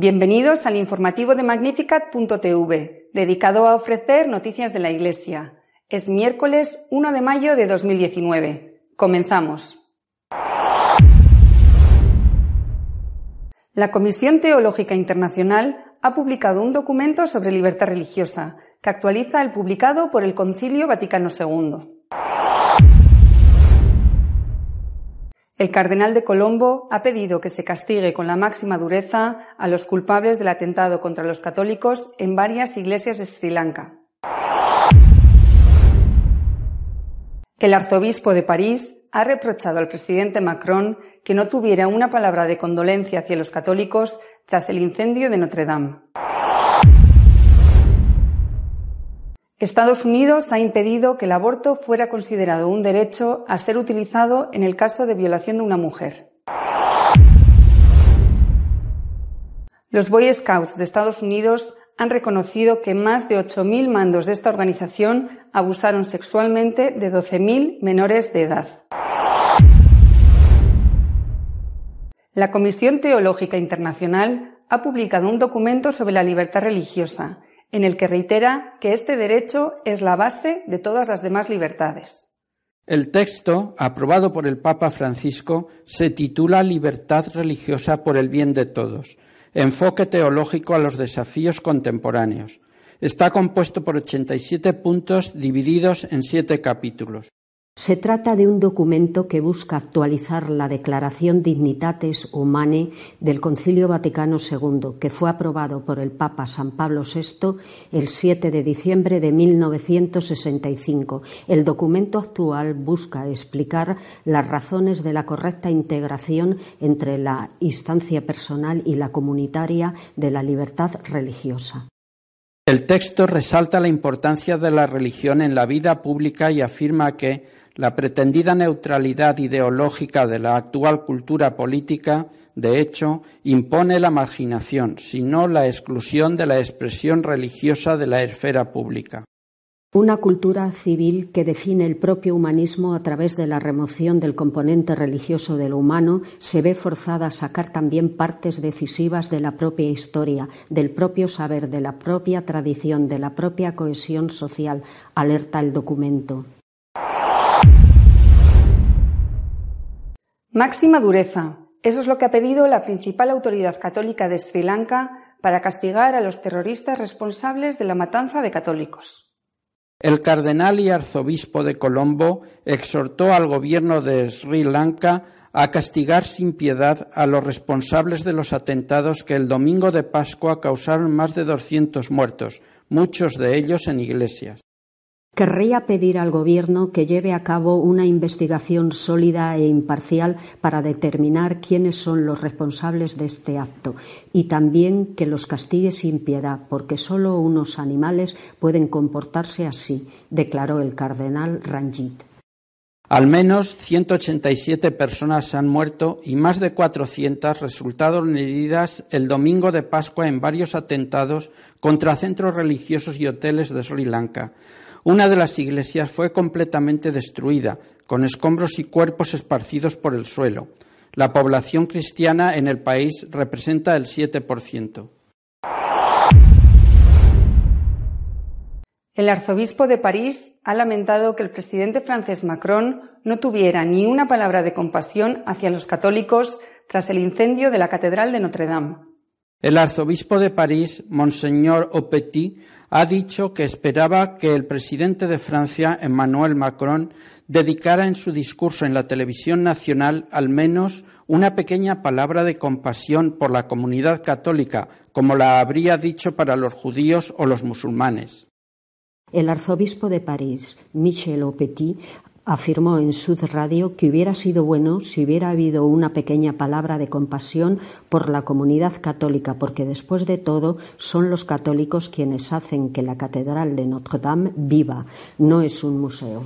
Bienvenidos al informativo de Magnificat.tv, dedicado a ofrecer noticias de la Iglesia. Es miércoles 1 de mayo de 2019. Comenzamos. La Comisión Teológica Internacional ha publicado un documento sobre libertad religiosa, que actualiza el publicado por el Concilio Vaticano II. El cardenal de Colombo ha pedido que se castigue con la máxima dureza a los culpables del atentado contra los católicos en varias iglesias de Sri Lanka. El arzobispo de París ha reprochado al presidente Macron que no tuviera una palabra de condolencia hacia los católicos tras el incendio de Notre Dame. Estados Unidos ha impedido que el aborto fuera considerado un derecho a ser utilizado en el caso de violación de una mujer. Los Boy Scouts de Estados Unidos han reconocido que más de 8.000 mandos de esta organización abusaron sexualmente de 12.000 menores de edad. La Comisión Teológica Internacional ha publicado un documento sobre la libertad religiosa en el que reitera que este derecho es la base de todas las demás libertades. El texto, aprobado por el Papa Francisco, se titula Libertad religiosa por el bien de todos, enfoque teológico a los desafíos contemporáneos. Está compuesto por 87 puntos divididos en siete capítulos. Se trata de un documento que busca actualizar la Declaración Dignitates Humanae del Concilio Vaticano II, que fue aprobado por el Papa San Pablo VI el 7 de diciembre de 1965. El documento actual busca explicar las razones de la correcta integración entre la instancia personal y la comunitaria de la libertad religiosa. El texto resalta la importancia de la religión en la vida pública y afirma que la pretendida neutralidad ideológica de la actual cultura política, de hecho, impone la marginación, sino la exclusión de la expresión religiosa de la esfera pública. Una cultura civil que define el propio humanismo a través de la remoción del componente religioso de lo humano se ve forzada a sacar también partes decisivas de la propia historia, del propio saber, de la propia tradición, de la propia cohesión social, alerta el documento. Máxima dureza. Eso es lo que ha pedido la principal autoridad católica de Sri Lanka para castigar a los terroristas responsables de la matanza de católicos. El cardenal y arzobispo de Colombo exhortó al gobierno de Sri Lanka a castigar sin piedad a los responsables de los atentados que el domingo de Pascua causaron más de 200 muertos, muchos de ellos en iglesias. Querría pedir al Gobierno que lleve a cabo una investigación sólida e imparcial para determinar quiénes son los responsables de este acto y también que los castigue sin piedad, porque solo unos animales pueden comportarse así, declaró el cardenal Ranjit. Al menos 187 personas han muerto y más de 400 resultaron heridas el domingo de Pascua en varios atentados contra centros religiosos y hoteles de Sri Lanka. Una de las iglesias fue completamente destruida, con escombros y cuerpos esparcidos por el suelo. La población cristiana en el país representa el 7%. El arzobispo de París ha lamentado que el presidente francés Macron no tuviera ni una palabra de compasión hacia los católicos tras el incendio de la Catedral de Notre Dame. El arzobispo de París, Monseñor Opetit, ha dicho que esperaba que el presidente de Francia, Emmanuel Macron, dedicara en su discurso en la televisión nacional al menos una pequeña palabra de compasión por la comunidad católica, como la habría dicho para los judíos o los musulmanes. El arzobispo de París, Michel Opetit, afirmó en Sud Radio que hubiera sido bueno si hubiera habido una pequeña palabra de compasión por la comunidad católica, porque después de todo son los católicos quienes hacen que la Catedral de Notre Dame viva, no es un museo.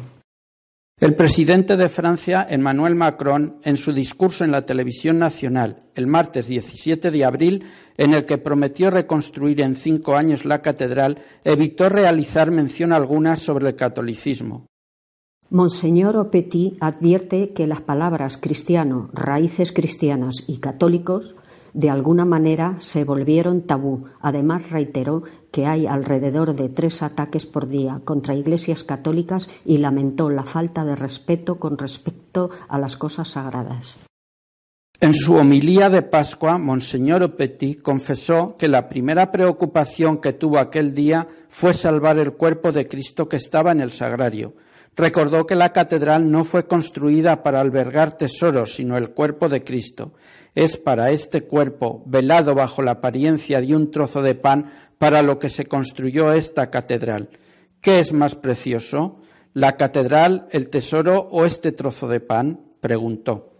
El presidente de Francia, Emmanuel Macron, en su discurso en la televisión nacional el martes 17 de abril, en el que prometió reconstruir en cinco años la catedral, evitó realizar mención alguna sobre el catolicismo. Monseñor Opetit advierte que las palabras cristiano, raíces cristianas y católicos de alguna manera se volvieron tabú. Además, reiteró que hay alrededor de tres ataques por día contra iglesias católicas y lamentó la falta de respeto con respecto a las cosas sagradas. En su homilía de Pascua, Monseñor Petit confesó que la primera preocupación que tuvo aquel día fue salvar el cuerpo de Cristo que estaba en el sagrario. Recordó que la catedral no fue construida para albergar tesoros, sino el cuerpo de Cristo. Es para este cuerpo, velado bajo la apariencia de un trozo de pan, para lo que se construyó esta catedral. ¿Qué es más precioso? ¿La catedral, el tesoro o este trozo de pan? preguntó.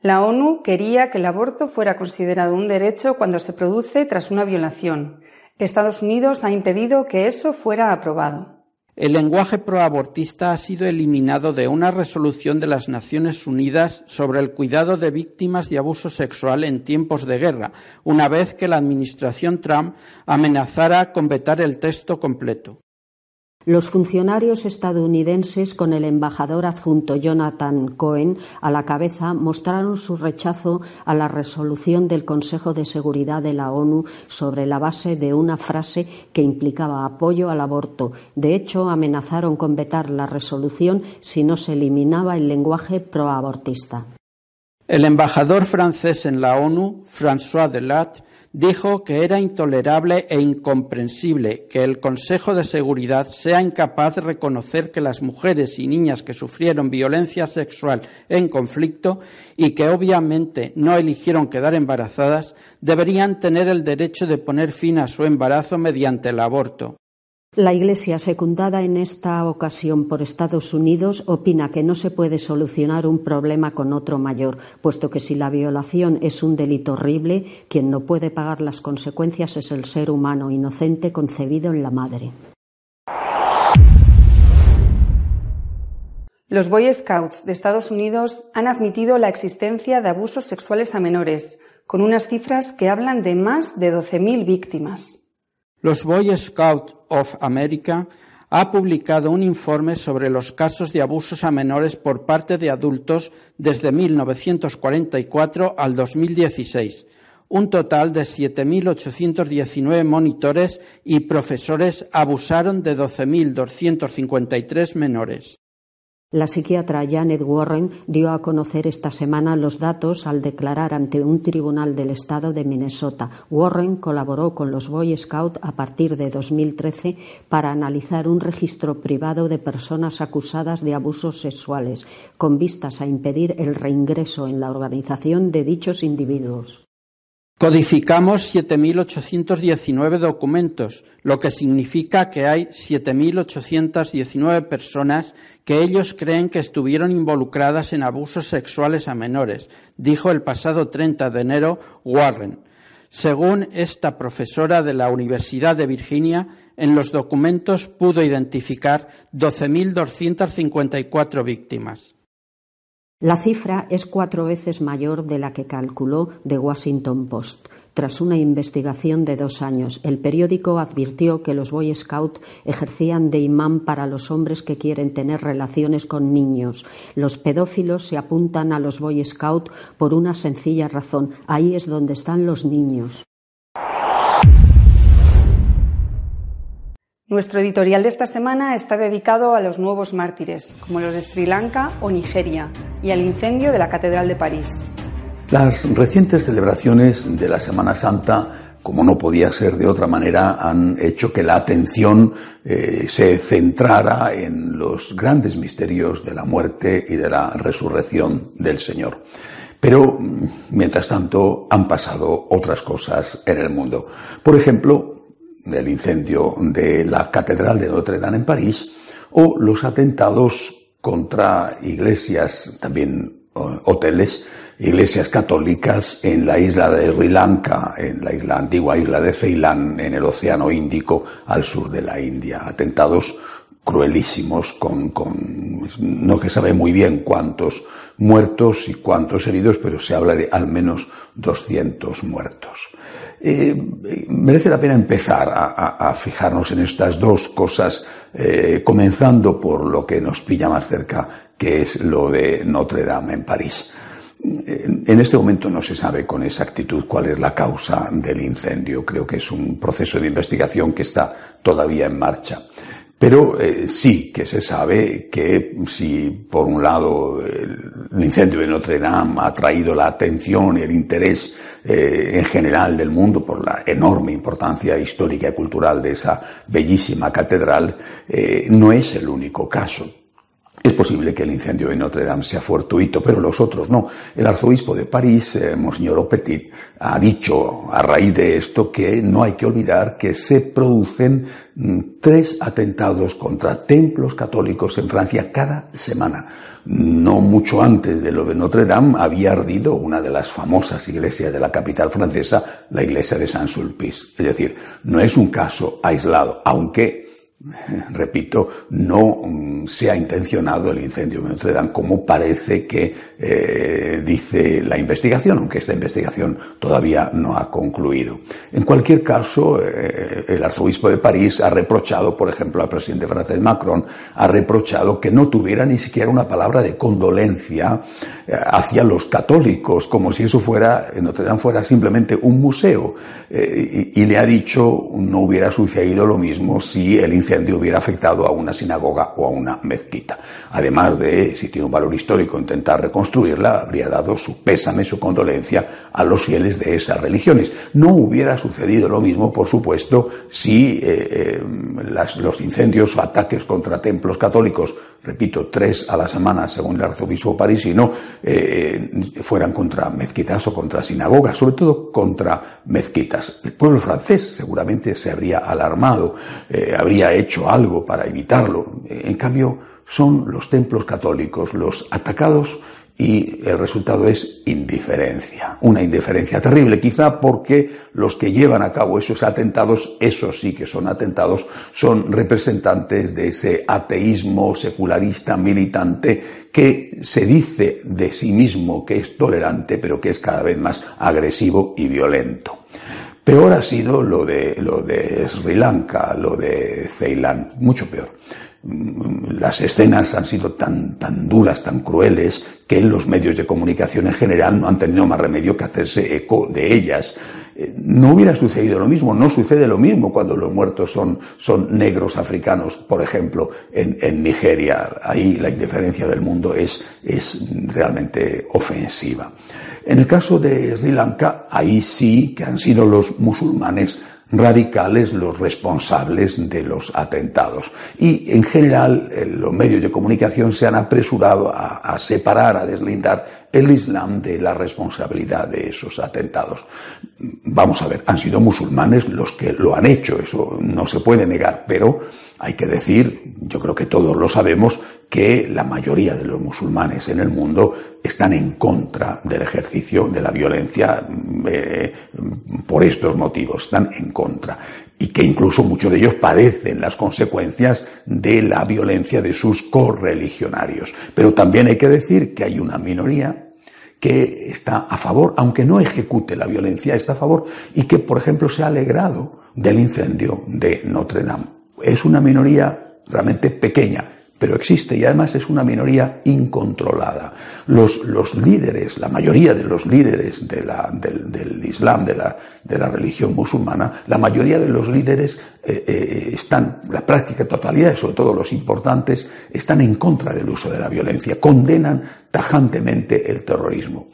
La ONU quería que el aborto fuera considerado un derecho cuando se produce tras una violación. Estados Unidos ha impedido que eso fuera aprobado. El lenguaje proabortista ha sido eliminado de una resolución de las Naciones Unidas sobre el cuidado de víctimas de abuso sexual en tiempos de guerra, una vez que la administración Trump amenazara con vetar el texto completo. Los funcionarios estadounidenses, con el embajador adjunto Jonathan Cohen a la cabeza, mostraron su rechazo a la resolución del Consejo de Seguridad de la ONU sobre la base de una frase que implicaba apoyo al aborto. De hecho, amenazaron con vetar la resolución si no se eliminaba el lenguaje proabortista. El embajador francés en la ONU, François Delat, dijo que era intolerable e incomprensible que el Consejo de Seguridad sea incapaz de reconocer que las mujeres y niñas que sufrieron violencia sexual en conflicto y que obviamente no eligieron quedar embarazadas deberían tener el derecho de poner fin a su embarazo mediante el aborto. La Iglesia, secundada en esta ocasión por Estados Unidos, opina que no se puede solucionar un problema con otro mayor, puesto que si la violación es un delito horrible, quien no puede pagar las consecuencias es el ser humano inocente concebido en la madre. Los Boy Scouts de Estados Unidos han admitido la existencia de abusos sexuales a menores, con unas cifras que hablan de más de 12.000 víctimas. Los Boy Scouts of America ha publicado un informe sobre los casos de abusos a menores por parte de adultos desde 1944 al 2016. Un total de 7.819 monitores y profesores abusaron de 12.253 menores. La psiquiatra Janet Warren dio a conocer esta semana los datos al declarar ante un tribunal del estado de Minnesota. Warren colaboró con los Boy Scouts a partir de 2013 para analizar un registro privado de personas acusadas de abusos sexuales, con vistas a impedir el reingreso en la organización de dichos individuos. Codificamos 7.819 documentos, lo que significa que hay 7.819 personas que ellos creen que estuvieron involucradas en abusos sexuales a menores, dijo el pasado 30 de enero Warren. Según esta profesora de la Universidad de Virginia, en los documentos pudo identificar 12.254 víctimas. La cifra es cuatro veces mayor de la que calculó The Washington Post. Tras una investigación de dos años, el periódico advirtió que los Boy Scouts ejercían de imán para los hombres que quieren tener relaciones con niños. Los pedófilos se apuntan a los Boy Scouts por una sencilla razón. Ahí es donde están los niños. Nuestro editorial de esta semana está dedicado a los nuevos mártires, como los de Sri Lanka o Nigeria, y al incendio de la Catedral de París. Las recientes celebraciones de la Semana Santa, como no podía ser de otra manera, han hecho que la atención eh, se centrara en los grandes misterios de la muerte y de la resurrección del Señor. Pero, mientras tanto, han pasado otras cosas en el mundo. Por ejemplo, el incendio de la Catedral de Notre Dame en París o los atentados contra iglesias, también hoteles, iglesias católicas en la isla de Sri Lanka, en la isla, antigua isla de Ceilán, en el Océano Índico, al sur de la India. Atentados cruelísimos con, con no que sabe muy bien cuántos muertos y cuántos heridos, pero se habla de al menos 200 muertos. Eh, merece la pena empezar a, fijarnos en estas dos cosas, eh, comenzando por lo que nos pilla más cerca, que es lo de Notre Dame en París. En este momento no se sabe con exactitud cuál es la causa del incendio. Creo que es un proceso de investigación que está todavía en marcha. Pero eh, sí que se sabe que si por un lado el incendio de Notre Dame ha traído la atención y el interés eh, en general del mundo por la enorme importancia histórica y cultural de esa bellísima catedral, eh, no es el único caso. Es posible que el incendio de Notre Dame sea fortuito, pero los otros no. El arzobispo de París, eh, Monseñor Opetit, ha dicho a raíz de esto que no hay que olvidar que se producen mm, tres atentados contra templos católicos en Francia cada semana. No mucho antes de lo de Notre Dame había ardido una de las famosas iglesias de la capital francesa, la iglesia de Saint-Sulpice. Es decir, no es un caso aislado, aunque repito, no mm, se ha intencionado el incendio de Notre Dame como parece que eh, dice la investigación, aunque esta investigación todavía no ha concluido. En cualquier caso, eh, el arzobispo de París ha reprochado, por ejemplo, al presidente francés Macron, ha reprochado que no tuviera ni siquiera una palabra de condolencia eh, hacia los católicos, como si eso fuera, Notre Dame fuera simplemente un museo. Y, y le ha dicho, no hubiera sucedido lo mismo si el incendio hubiera afectado a una sinagoga o a una mezquita. Además de, si tiene un valor histórico, intentar reconstruirla, habría dado su pésame, su condolencia a los fieles de esas religiones. No hubiera sucedido lo mismo, por supuesto, si eh, eh, los incendios o ataques contra templos católicos, repito, tres a la semana, según el arzobispo parisino, eh, fueran contra mezquitas o contra sinagogas, sobre todo contra mezquitas. El pueblo francés seguramente se habría alarmado, habría hecho algo para evitarlo. En cambio, son los templos católicos los atacados y el resultado es indiferencia. Una indiferencia terrible, quizá porque los que llevan a cabo esos atentados, esos sí que son atentados, son representantes de ese ateísmo secularista militante que se dice de sí mismo que es tolerante, pero que es cada vez más agresivo y violento. Peor ha sido lo de, lo de Sri Lanka, lo de Ceilán, mucho peor. Las escenas han sido tan, tan duras, tan crueles, que los medios de comunicación en general no han tenido más remedio que hacerse eco de ellas. Eh, no hubiera sucedido lo mismo, no sucede lo mismo cuando los muertos son, son negros africanos, por ejemplo, en, en Nigeria. Ahí la indiferencia del mundo es, es realmente ofensiva. En el caso de Sri Lanka, ahí sí que han sido los musulmanes radicales los responsables de los atentados. Y en general eh, los medios de comunicación se han apresurado a, a, separar, a deslindar el Islam de la responsabilidad de esos atentados. Vamos a ver, han sido musulmanes los que lo han hecho, eso no se puede negar, pero hay que decir, yo creo que todos lo sabemos, que la mayoría de los musulmanes en el mundo están en contra del ejercicio de la violencia eh, por estos motivos, están en contra. Y que incluso muchos de ellos padecen las consecuencias de la violencia de sus correligionarios. Pero también hay que decir que hay una minoría que está a favor, aunque no ejecute la violencia, está a favor y que, por ejemplo, se ha alegrado del incendio de Notre Dame es una minoría realmente pequeña, pero existe y además es una minoría incontrolada. Los, líderes, la mayoría de los líderes del, Islam, de la, de la religión musulmana, la mayoría de los líderes eh, eh, están, la práctica totalidad, sobre todo los importantes, están en contra del uso de la violencia, condenan tajantemente el terrorismo.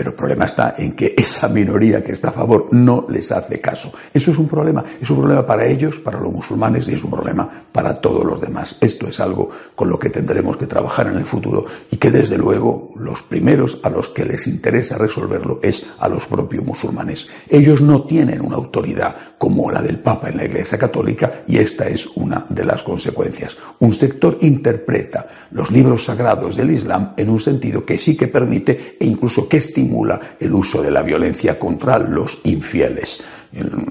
Pero el problema está en que esa minoría que está a favor no les hace caso. Eso es un problema. Es un problema para ellos, para los musulmanes y es un problema para todos los demás. Esto es algo con lo que tendremos que trabajar en el futuro y que desde luego los primeros a los que les interesa resolverlo es a los propios musulmanes. Ellos no tienen una autoridad como la del Papa en la Iglesia Católica y esta es una de las consecuencias. Un sector interpreta los libros sagrados del Islam en un sentido que sí que permite e incluso que estimula el uso de la violencia contra los infieles.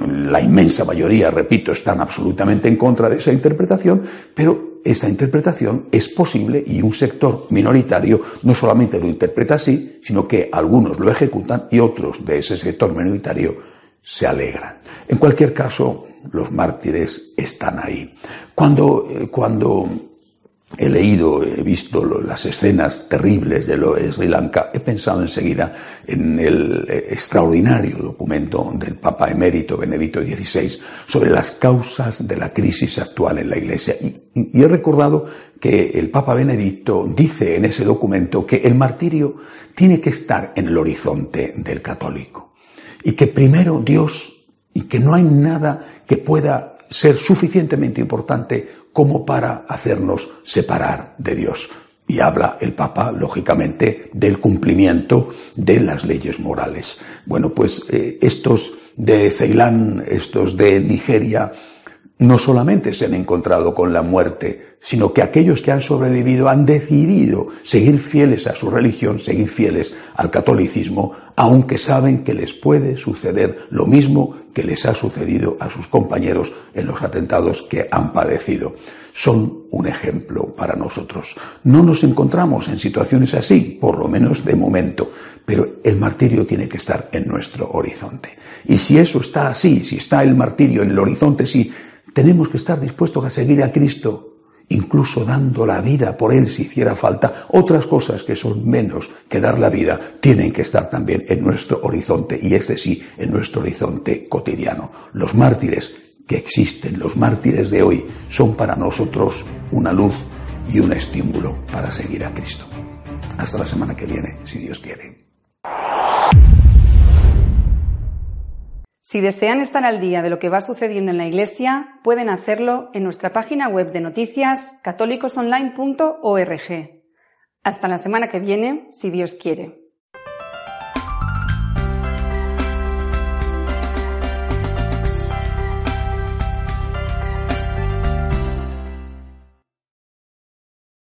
La inmensa mayoría, repito, están absolutamente en contra de esa interpretación, pero esta interpretación es posible y un sector minoritario no solamente lo interpreta así, sino que algunos lo ejecutan y otros de ese sector minoritario se alegran. En cualquier caso, los mártires están ahí. Cuando, eh, cuando he leído, he visto las escenas terribles de lo de Sri Lanka, he pensado enseguida en el eh, extraordinario documento del Papa emérito Benedicto XVI sobre las causas de la crisis actual en la Iglesia. Y, he recordado que el Papa Benedicto dice en ese documento que el martirio tiene que estar en el horizonte del católico. Y que primero Dios, y que no hay nada que pueda ser suficientemente importante como para hacernos separar de Dios. Y habla el Papa, lógicamente, del cumplimiento de las leyes morales. Bueno, pues eh, estos de Ceilán, estos de Nigeria, no solamente se han encontrado con la muerte, sino que aquellos que han sobrevivido han decidido seguir fieles a su religión, seguir fieles al catolicismo, aunque saben que les puede suceder lo mismo que les ha sucedido a sus compañeros en los atentados que han padecido. Son un ejemplo para nosotros. No nos encontramos en situaciones así, por lo menos de momento, pero el martirio tiene que estar en nuestro horizonte. Y si eso está así, si está el martirio en el horizonte, sí, tenemos que estar dispuestos a seguir a Cristo, incluso dando la vida por Él si hiciera falta. Otras cosas que son menos que dar la vida tienen que estar también en nuestro horizonte, y este sí, en nuestro horizonte cotidiano. Los mártires que existen, los mártires de hoy, son para nosotros una luz y un estímulo para seguir a Cristo. Hasta la semana que viene, si Dios quiere. Si desean estar al día de lo que va sucediendo en la Iglesia, pueden hacerlo en nuestra página web de noticias católicosonline.org. Hasta la semana que viene, si Dios quiere.